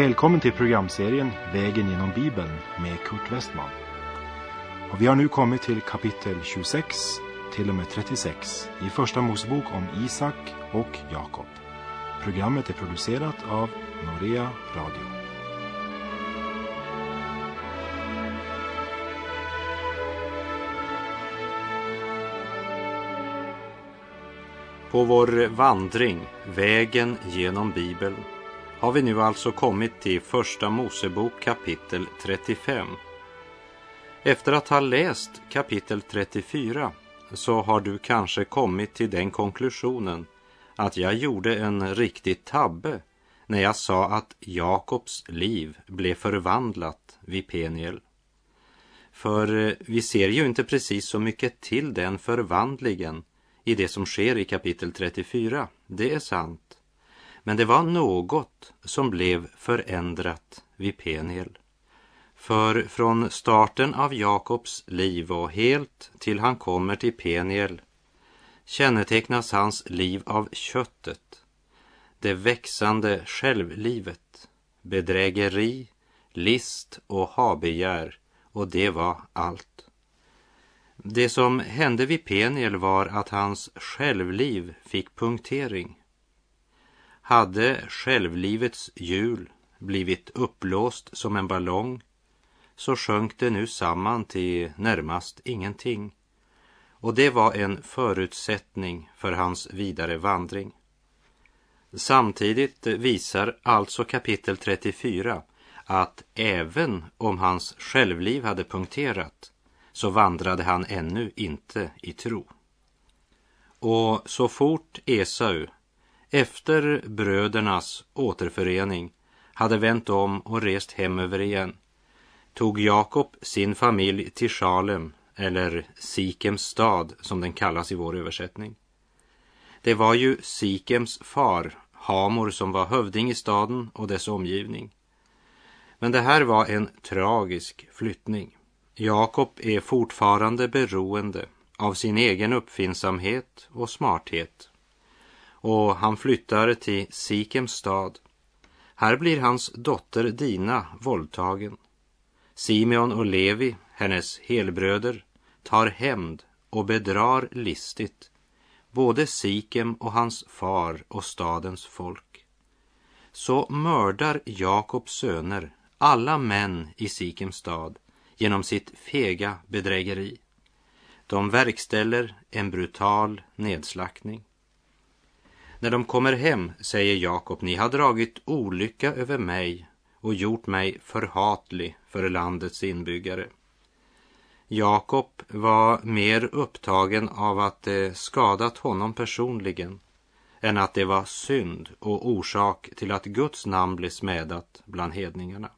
Välkommen till programserien Vägen genom Bibeln med Kurt Westman. Och vi har nu kommit till kapitel 26 till och med 36 i Första Mosebok om Isak och Jakob. Programmet är producerat av Norea Radio. På vår vandring, vägen genom Bibeln, har vi nu alltså kommit till Första Mosebok kapitel 35. Efter att ha läst kapitel 34 så har du kanske kommit till den konklusionen att jag gjorde en riktig tabbe när jag sa att Jakobs liv blev förvandlat vid Peniel. För eh, vi ser ju inte precis så mycket till den förvandlingen i det som sker i kapitel 34. Det är sant. Men det var något som blev förändrat vid Peniel. För från starten av Jakobs liv och helt till han kommer till Peniel kännetecknas hans liv av köttet, det växande självlivet, bedrägeri, list och habegär och det var allt. Det som hände vid Peniel var att hans självliv fick punktering. Hade självlivets hjul blivit uppblåst som en ballong så sjönk det nu samman till närmast ingenting. Och det var en förutsättning för hans vidare vandring. Samtidigt visar alltså kapitel 34 att även om hans självliv hade punkterat så vandrade han ännu inte i tro. Och så fort Esau efter brödernas återförening hade vänt om och rest hem över igen tog Jakob sin familj till Shalem, eller Sikems stad som den kallas i vår översättning. Det var ju Sikems far, Hamor, som var hövding i staden och dess omgivning. Men det här var en tragisk flyttning. Jakob är fortfarande beroende av sin egen uppfinnsamhet och smarthet och han flyttar till Sikems stad. Här blir hans dotter Dina våldtagen. Simeon och Levi, hennes helbröder, tar hämnd och bedrar listigt både Sikem och hans far och stadens folk. Så mördar Jakobs söner alla män i Sikems stad genom sitt fega bedrägeri. De verkställer en brutal nedslaktning. När de kommer hem säger Jakob, ni har dragit olycka över mig och gjort mig förhatlig för landets inbyggare. Jakob var mer upptagen av att det skadat honom personligen än att det var synd och orsak till att Guds namn blev smädat bland hedningarna.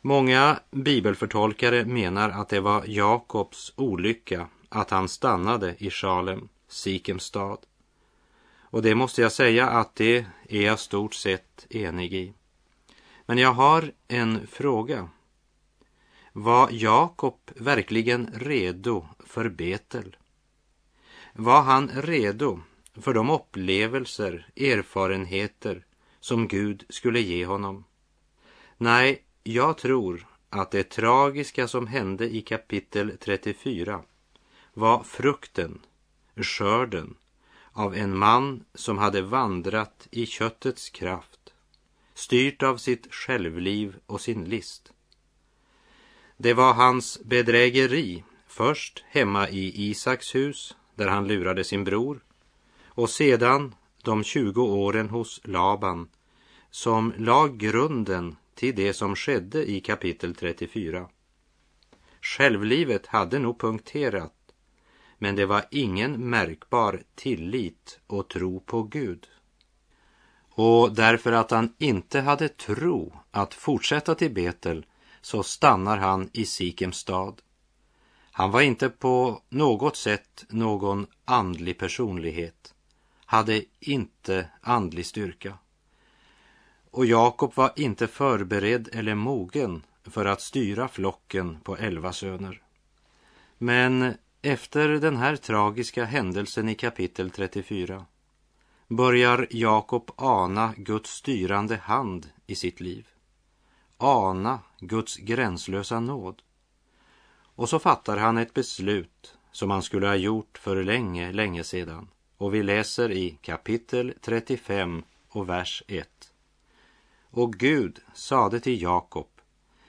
Många bibelförtolkare menar att det var Jakobs olycka att han stannade i Salem, Sikems stad. Och det måste jag säga att det är jag stort sett enig i. Men jag har en fråga. Var Jakob verkligen redo för Betel? Var han redo för de upplevelser, erfarenheter som Gud skulle ge honom? Nej, jag tror att det tragiska som hände i kapitel 34 var frukten, skörden av en man som hade vandrat i köttets kraft, styrt av sitt självliv och sin list. Det var hans bedrägeri, först hemma i Isaks hus, där han lurade sin bror, och sedan de 20 åren hos Laban, som la grunden till det som skedde i kapitel 34. Självlivet hade nog punkterat men det var ingen märkbar tillit och tro på Gud. Och därför att han inte hade tro att fortsätta till Betel så stannar han i Sikems stad. Han var inte på något sätt någon andlig personlighet, hade inte andlig styrka. Och Jakob var inte förberedd eller mogen för att styra flocken på elva söner. Men efter den här tragiska händelsen i kapitel 34 börjar Jakob ana Guds styrande hand i sitt liv. Ana Guds gränslösa nåd. Och så fattar han ett beslut som han skulle ha gjort för länge, länge sedan. Och vi läser i kapitel 35 och vers 1. Och Gud sade till Jakob,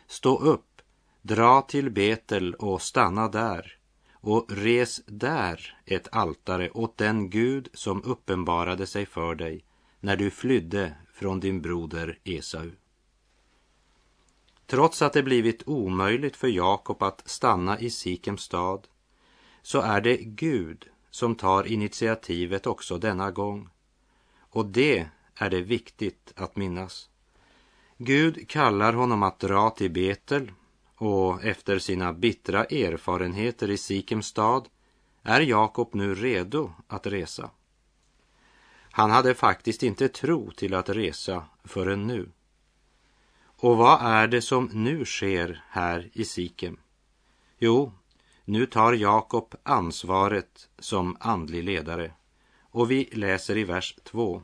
stå upp, dra till Betel och stanna där och res där ett altare åt den Gud som uppenbarade sig för dig när du flydde från din broder Esau. Trots att det blivit omöjligt för Jakob att stanna i Sikems stad så är det Gud som tar initiativet också denna gång. Och det är det viktigt att minnas. Gud kallar honom att dra till Betel och efter sina bittra erfarenheter i Sikems stad är Jakob nu redo att resa. Han hade faktiskt inte tro till att resa förrän nu. Och vad är det som nu sker här i Sikem? Jo, nu tar Jakob ansvaret som andlig ledare. Och vi läser i vers 2.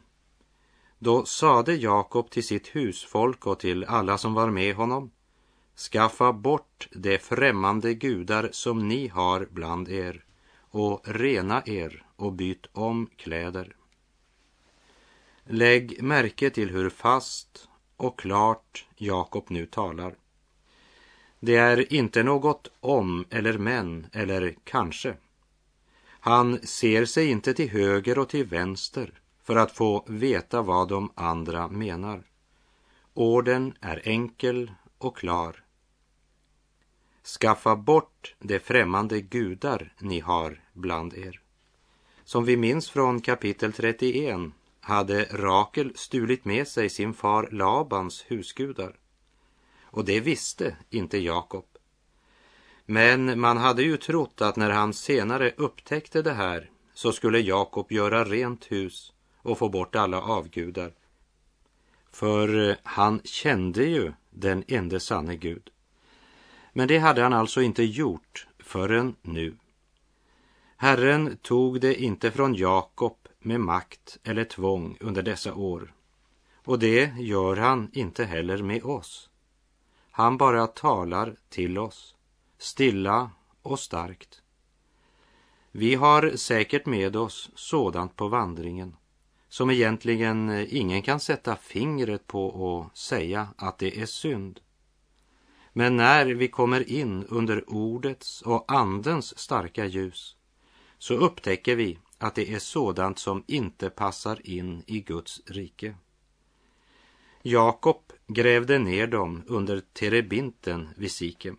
Då sade Jakob till sitt husfolk och till alla som var med honom Skaffa bort de främmande gudar som ni har bland er och rena er och byt om kläder. Lägg märke till hur fast och klart Jakob nu talar. Det är inte något om eller men eller kanske. Han ser sig inte till höger och till vänster för att få veta vad de andra menar. Orden är enkel och klar. Skaffa bort de främmande gudar ni har bland er. Som vi minns från kapitel 31 hade Rakel stulit med sig sin far Labans husgudar. Och det visste inte Jakob. Men man hade ju trott att när han senare upptäckte det här så skulle Jakob göra rent hus och få bort alla avgudar. För han kände ju den ende sanne Gud. Men det hade han alltså inte gjort förrän nu. Herren tog det inte från Jakob med makt eller tvång under dessa år. Och det gör han inte heller med oss. Han bara talar till oss, stilla och starkt. Vi har säkert med oss sådant på vandringen som egentligen ingen kan sätta fingret på och säga att det är synd. Men när vi kommer in under ordets och andens starka ljus så upptäcker vi att det är sådant som inte passar in i Guds rike. Jakob grävde ner dem under terebinten vid Sikem.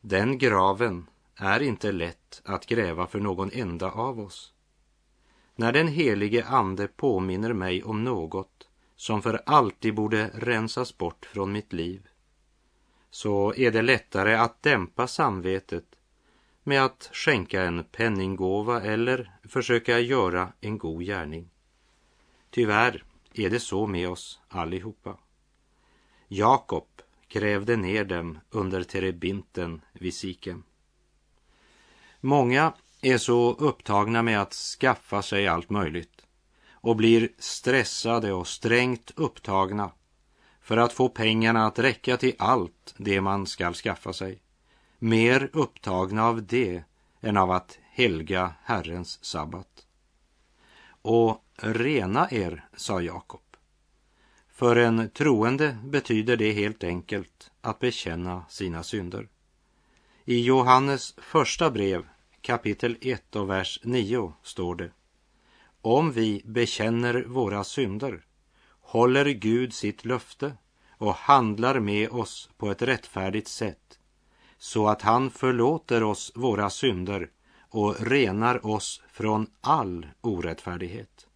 Den graven är inte lätt att gräva för någon enda av oss. När den helige Ande påminner mig om något som för alltid borde rensas bort från mitt liv så är det lättare att dämpa samvetet med att skänka en penninggåva eller försöka göra en god gärning. Tyvärr är det så med oss allihopa. Jakob grävde ner dem under terebinten vid Sikem. Många är så upptagna med att skaffa sig allt möjligt och blir stressade och strängt upptagna för att få pengarna att räcka till allt det man skall skaffa sig. Mer upptagna av det än av att helga Herrens sabbat. Och rena er, sa Jakob. För en troende betyder det helt enkelt att bekänna sina synder. I Johannes första brev kapitel 1 och vers 9 står det. Om vi bekänner våra synder håller Gud sitt löfte och handlar med oss på ett rättfärdigt sätt så att han förlåter oss våra synder och renar oss från all orättfärdighet.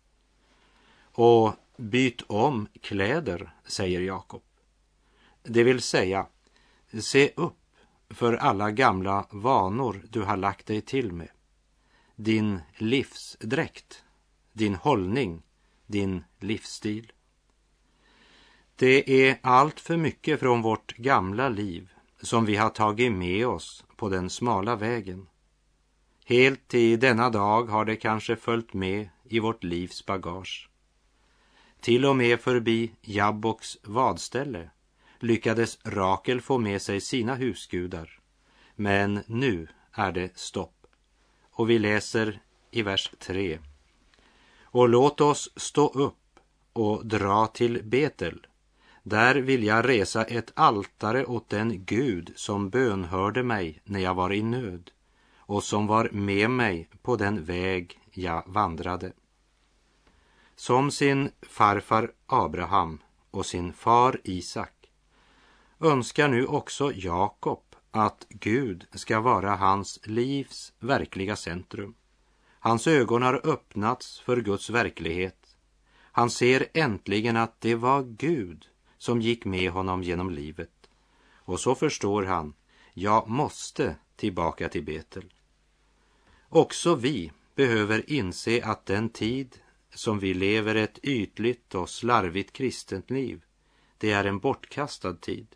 Och byt om kläder, säger Jakob. Det vill säga, se upp för alla gamla vanor du har lagt dig till med. Din livsdräkt, din hållning, din livsstil. Det är allt för mycket från vårt gamla liv som vi har tagit med oss på den smala vägen. Helt till denna dag har det kanske följt med i vårt livs bagage. Till och med förbi Jabboks vadställe lyckades Rakel få med sig sina husgudar. Men nu är det stopp. Och vi läser i vers 3. Och låt oss stå upp och dra till Betel. Där vill jag resa ett altare åt den Gud som bönhörde mig när jag var i nöd och som var med mig på den väg jag vandrade. Som sin farfar Abraham och sin far Isak önskar nu också Jakob att Gud ska vara hans livs verkliga centrum. Hans ögon har öppnats för Guds verklighet. Han ser äntligen att det var Gud som gick med honom genom livet. Och så förstår han, jag måste tillbaka till Betel. Också vi behöver inse att den tid som vi lever ett ytligt och slarvigt kristent liv, det är en bortkastad tid.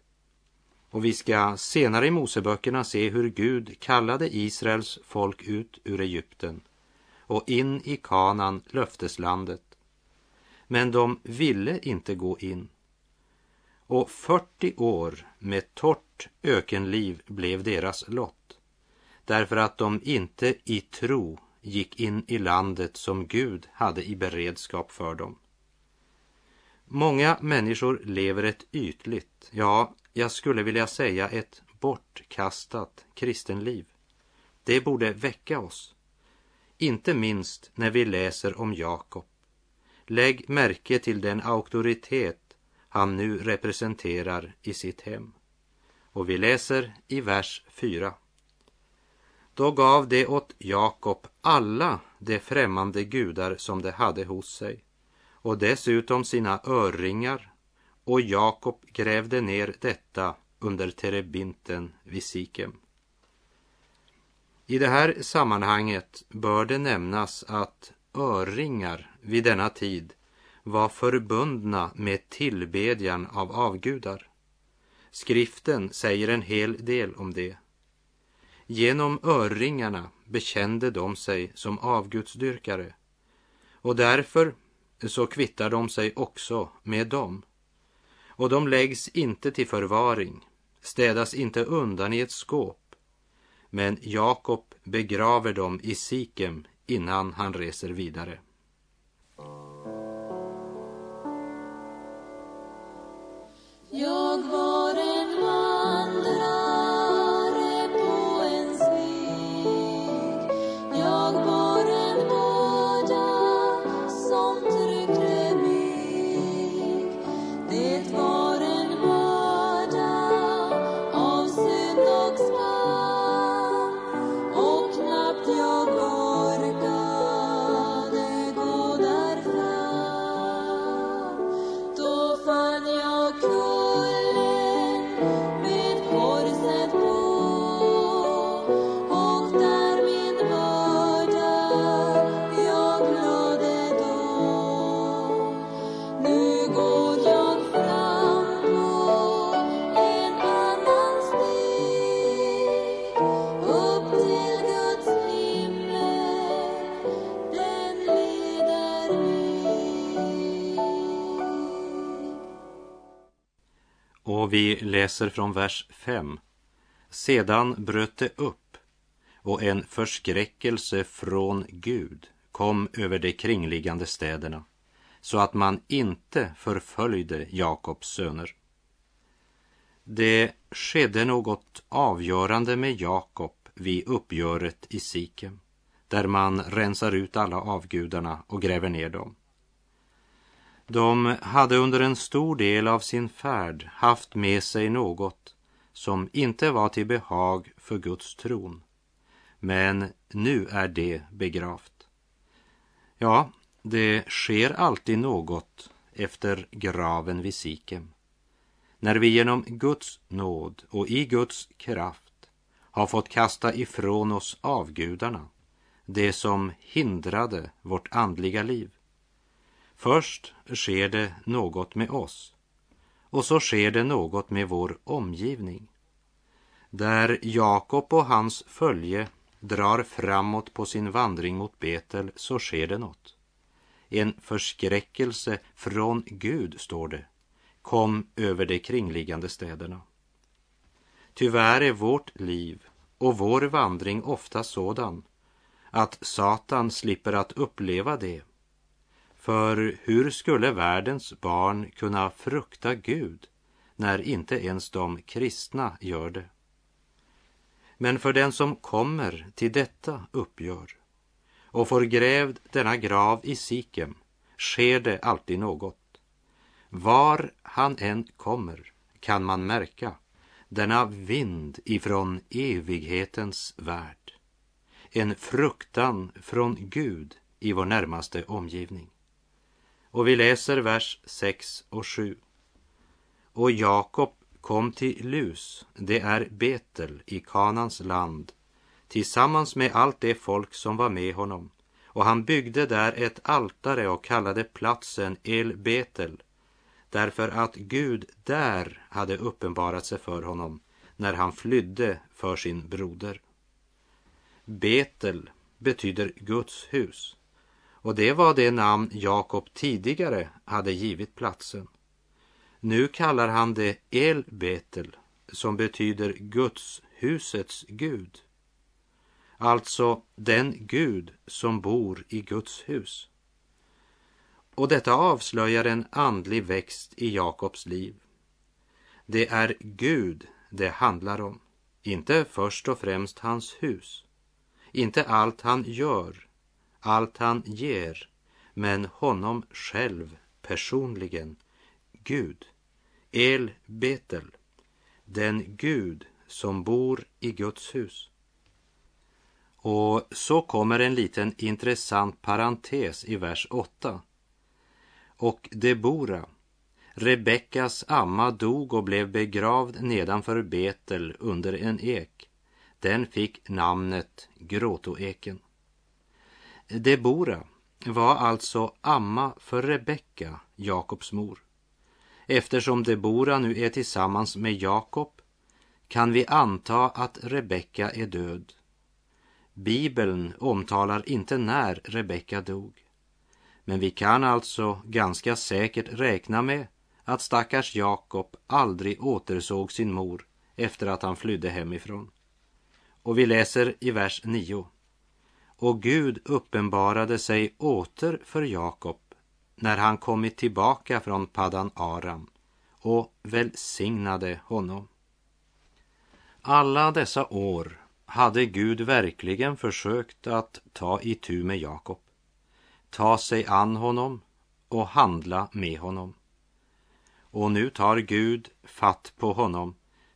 Och vi ska senare i Moseböckerna se hur Gud kallade Israels folk ut ur Egypten och in i Kanan, löfteslandet. Men de ville inte gå in. Och 40 år med torrt ökenliv blev deras lott, därför att de inte i tro gick in i landet som Gud hade i beredskap för dem. Många människor lever ett ytligt, ja, jag skulle vilja säga ett bortkastat kristenliv. Det borde väcka oss, inte minst när vi läser om Jakob. Lägg märke till den auktoritet han nu representerar i sitt hem. Och vi läser i vers 4. Då gav det åt Jakob alla de främmande gudar som de hade hos sig och dessutom sina örringar och Jakob grävde ner detta under terebinten vid Sikem. I det här sammanhanget bör det nämnas att örringar vid denna tid var förbundna med tillbedjan av avgudar. Skriften säger en hel del om det. Genom örringarna bekände de sig som avgudsdyrkare och därför så kvittar de sig också med dem. Och de läggs inte till förvaring, städas inte undan i ett skåp. Men Jakob begraver dem i Sikem innan han reser vidare. Och vi läser från vers 5. Sedan bröt det upp och en förskräckelse från Gud kom över de kringliggande städerna så att man inte förföljde Jakobs söner. Det skedde något avgörande med Jakob vid uppgöret i Sikem där man rensar ut alla avgudarna och gräver ner dem. De hade under en stor del av sin färd haft med sig något som inte var till behag för Guds tron. Men nu är det begravt. Ja, det sker alltid något efter graven vid Sikem. När vi genom Guds nåd och i Guds kraft har fått kasta ifrån oss avgudarna, det som hindrade vårt andliga liv. Först sker det något med oss och så sker det något med vår omgivning. Där Jakob och hans följe drar framåt på sin vandring mot Betel så sker det något. En förskräckelse från Gud, står det, kom över de kringliggande städerna. Tyvärr är vårt liv och vår vandring ofta sådan att Satan slipper att uppleva det. För hur skulle världens barn kunna frukta Gud när inte ens de kristna gör det? Men för den som kommer till detta uppgör och får grävd denna grav i Sikem sker det alltid något. Var han än kommer kan man märka denna vind ifrån evighetens värld. En fruktan från Gud i vår närmaste omgivning. Och vi läser vers 6 och 7. Och Jakob kom till Lus, det är Betel i Kanans land, tillsammans med allt det folk som var med honom. Och han byggde där ett altare och kallade platsen El Betel, därför att Gud där hade uppenbarat sig för honom när han flydde för sin broder. Betel betyder Guds hus och det var det namn Jakob tidigare hade givit platsen. Nu kallar han det El Betel som betyder Guds husets Gud. Alltså den Gud som bor i Guds hus. Och detta avslöjar en andlig växt i Jakobs liv. Det är Gud det handlar om, inte först och främst hans hus, inte allt han gör, allt han ger, men honom själv personligen, Gud, El Betel, den Gud som bor i Guds hus. Och så kommer en liten intressant parentes i vers 8. Och Debora, Rebeckas amma, dog och blev begravd nedanför Betel under en ek. Den fick namnet Gråtoeken. Debora var alltså amma för Rebecka, Jakobs mor. Eftersom Debora nu är tillsammans med Jakob kan vi anta att Rebecka är död. Bibeln omtalar inte när Rebecka dog. Men vi kan alltså ganska säkert räkna med att stackars Jakob aldrig återsåg sin mor efter att han flydde hemifrån. Och vi läser i vers 9. Och Gud uppenbarade sig åter för Jakob när han kommit tillbaka från Paddan Aram och välsignade honom. Alla dessa år hade Gud verkligen försökt att ta itu med Jakob, ta sig an honom och handla med honom. Och nu tar Gud fatt på honom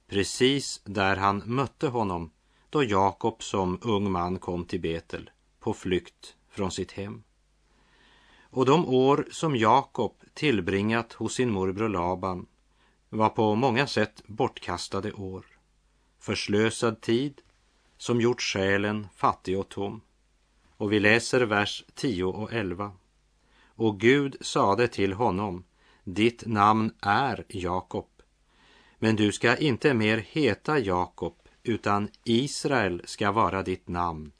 precis där han mötte honom då Jakob som ung man kom till Betel på flykt från sitt hem. Och de år som Jakob tillbringat hos sin morbror Laban var på många sätt bortkastade år. Förslösad tid som gjort själen fattig och tom. Och vi läser vers 10 och 11. Och Gud sade till honom, ditt namn är Jakob, men du ska inte mer heta Jakob, utan Israel ska vara ditt namn.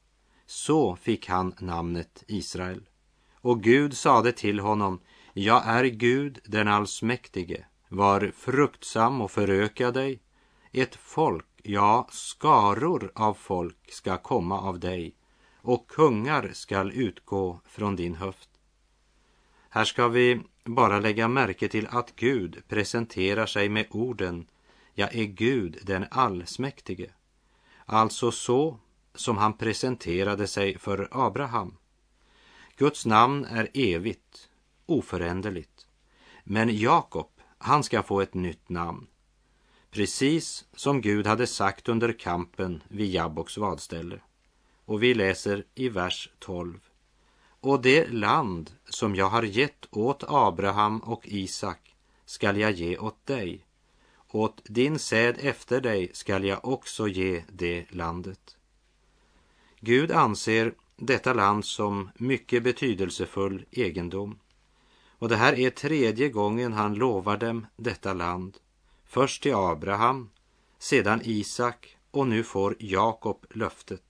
Så fick han namnet Israel. Och Gud sade till honom, jag är Gud den allsmäktige, var fruktsam och föröka dig. Ett folk, ja, skaror av folk ska komma av dig och kungar skall utgå från din höft. Här ska vi bara lägga märke till att Gud presenterar sig med orden Jag är Gud den allsmäktige. Alltså så som han presenterade sig för Abraham. Guds namn är evigt, oföränderligt. Men Jakob, han ska få ett nytt namn. Precis som Gud hade sagt under kampen vid Jabboks vadställe. Och vi läser i vers 12. Och det land som jag har gett åt Abraham och Isak skall jag ge åt dig. Åt din säd efter dig skall jag också ge det landet. Gud anser detta land som mycket betydelsefull egendom. Och det här är tredje gången han lovar dem detta land. Först till Abraham, sedan Isak och nu får Jakob löftet.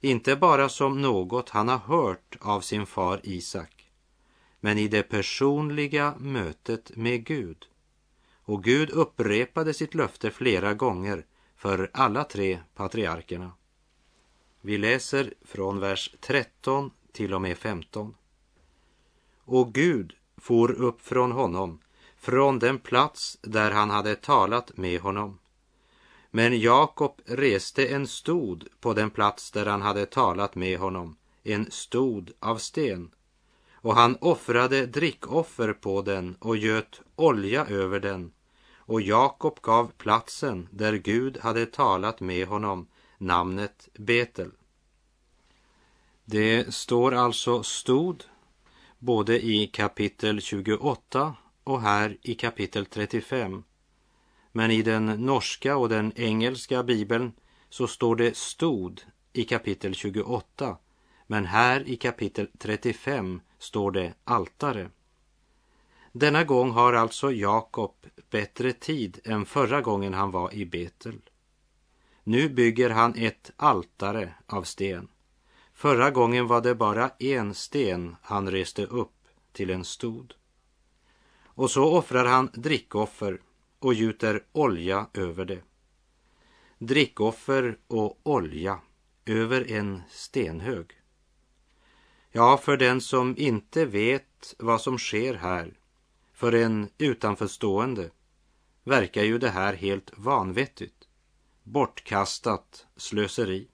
Inte bara som något han har hört av sin far Isak, men i det personliga mötet med Gud. Och Gud upprepade sitt löfte flera gånger för alla tre patriarkerna. Vi läser från vers 13 till och med 15. Och Gud for upp från honom, från den plats där han hade talat med honom. Men Jakob reste en stod på den plats där han hade talat med honom, en stod av sten. Och han offrade drickoffer på den och göt olja över den. Och Jakob gav platsen där Gud hade talat med honom namnet Betel. Det står alltså stod både i kapitel 28 och här i kapitel 35. Men i den norska och den engelska bibeln så står det stod i kapitel 28. Men här i kapitel 35 står det altare. Denna gång har alltså Jakob bättre tid än förra gången han var i Betel. Nu bygger han ett altare av sten. Förra gången var det bara en sten han reste upp till en stod. Och så offrar han drickoffer och gjuter olja över det. Drickoffer och olja över en stenhög. Ja, för den som inte vet vad som sker här, för en utanförstående, verkar ju det här helt vanvettigt, bortkastat slöseri.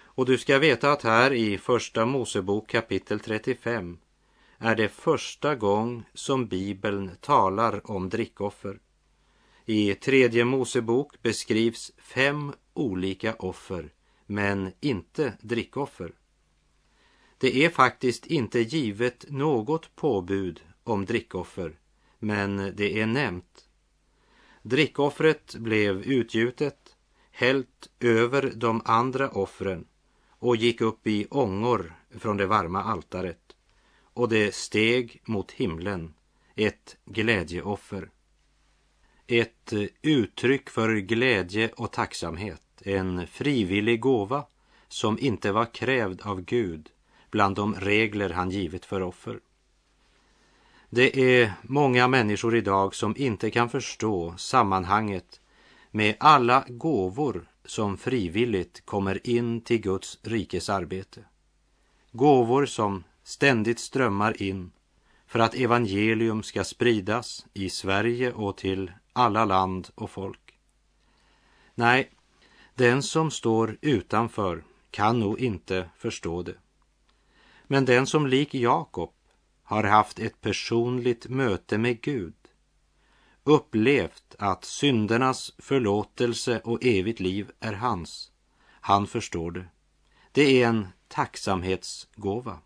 Och du ska veta att här i Första Mosebok kapitel 35 är det första gång som Bibeln talar om drickoffer. I tredje Mosebok beskrivs fem olika offer, men inte drickoffer. Det är faktiskt inte givet något påbud om drickoffer, men det är nämnt. Drickoffret blev utgjutet, hällt över de andra offren och gick upp i ångor från det varma altaret och det steg mot himlen, ett glädjeoffer. Ett uttryck för glädje och tacksamhet, en frivillig gåva som inte var krävd av Gud bland de regler han givit för offer. Det är många människor idag som inte kan förstå sammanhanget med alla gåvor som frivilligt kommer in till Guds rikes arbete. Gåvor som ständigt strömmar in för att evangelium ska spridas i Sverige och till alla land och folk. Nej, den som står utanför kan nog inte förstå det. Men den som lik Jakob har haft ett personligt möte med Gud, upplevt att syndernas förlåtelse och evigt liv är hans, han förstår det. Det är en tacksamhetsgåva,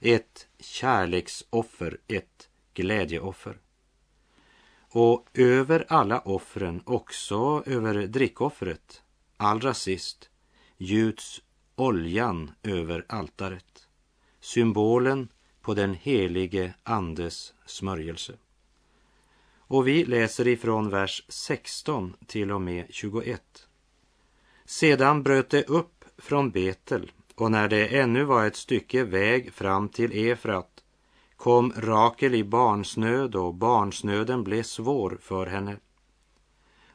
ett kärleksoffer, ett glädjeoffer. Och över alla offren, också över drickoffret, allra sist, gjuts oljan över altaret. Symbolen på den helige Andes smörjelse. Och vi läser ifrån vers 16 till och med 21. Sedan bröt det upp från Betel och när det ännu var ett stycke väg fram till Efrat kom Rakel i barnsnöd och barnsnöden blev svår för henne.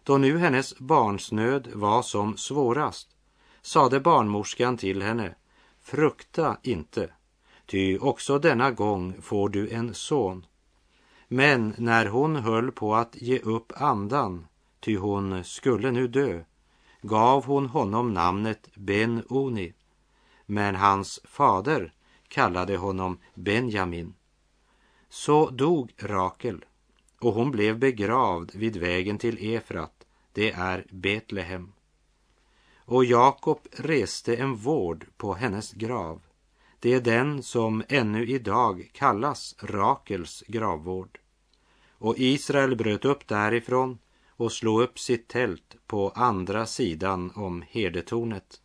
Då nu hennes barnsnöd var som svårast sade barnmorskan till henne, frukta inte, ty också denna gång får du en son. Men när hon höll på att ge upp andan, ty hon skulle nu dö, gav hon honom namnet Ben-Oni, men hans fader kallade honom Benjamin. Så dog Rakel och hon blev begravd vid vägen till Efrat, det är Betlehem. Och Jakob reste en vård på hennes grav. Det är den som ännu idag kallas Rakels gravvård. Och Israel bröt upp därifrån och slog upp sitt tält på andra sidan om herdetornet.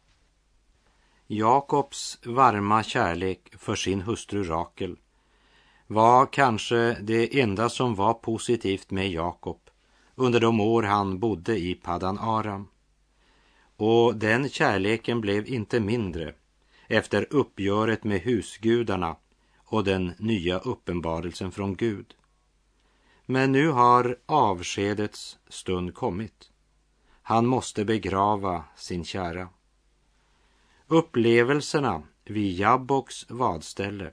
Jakobs varma kärlek för sin hustru Rakel var kanske det enda som var positivt med Jakob under de år han bodde i Padan Aram. Och den kärleken blev inte mindre efter uppgöret med husgudarna och den nya uppenbarelsen från Gud. Men nu har avskedets stund kommit. Han måste begrava sin kära. Upplevelserna vid Jabboks vadställe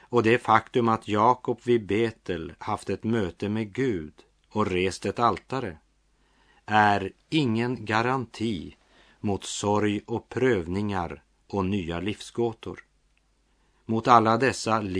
och det faktum att Jakob vid Betel haft ett möte med Gud och rest ett altare är ingen garanti mot sorg och prövningar och nya livsgåtor. Mot alla dessa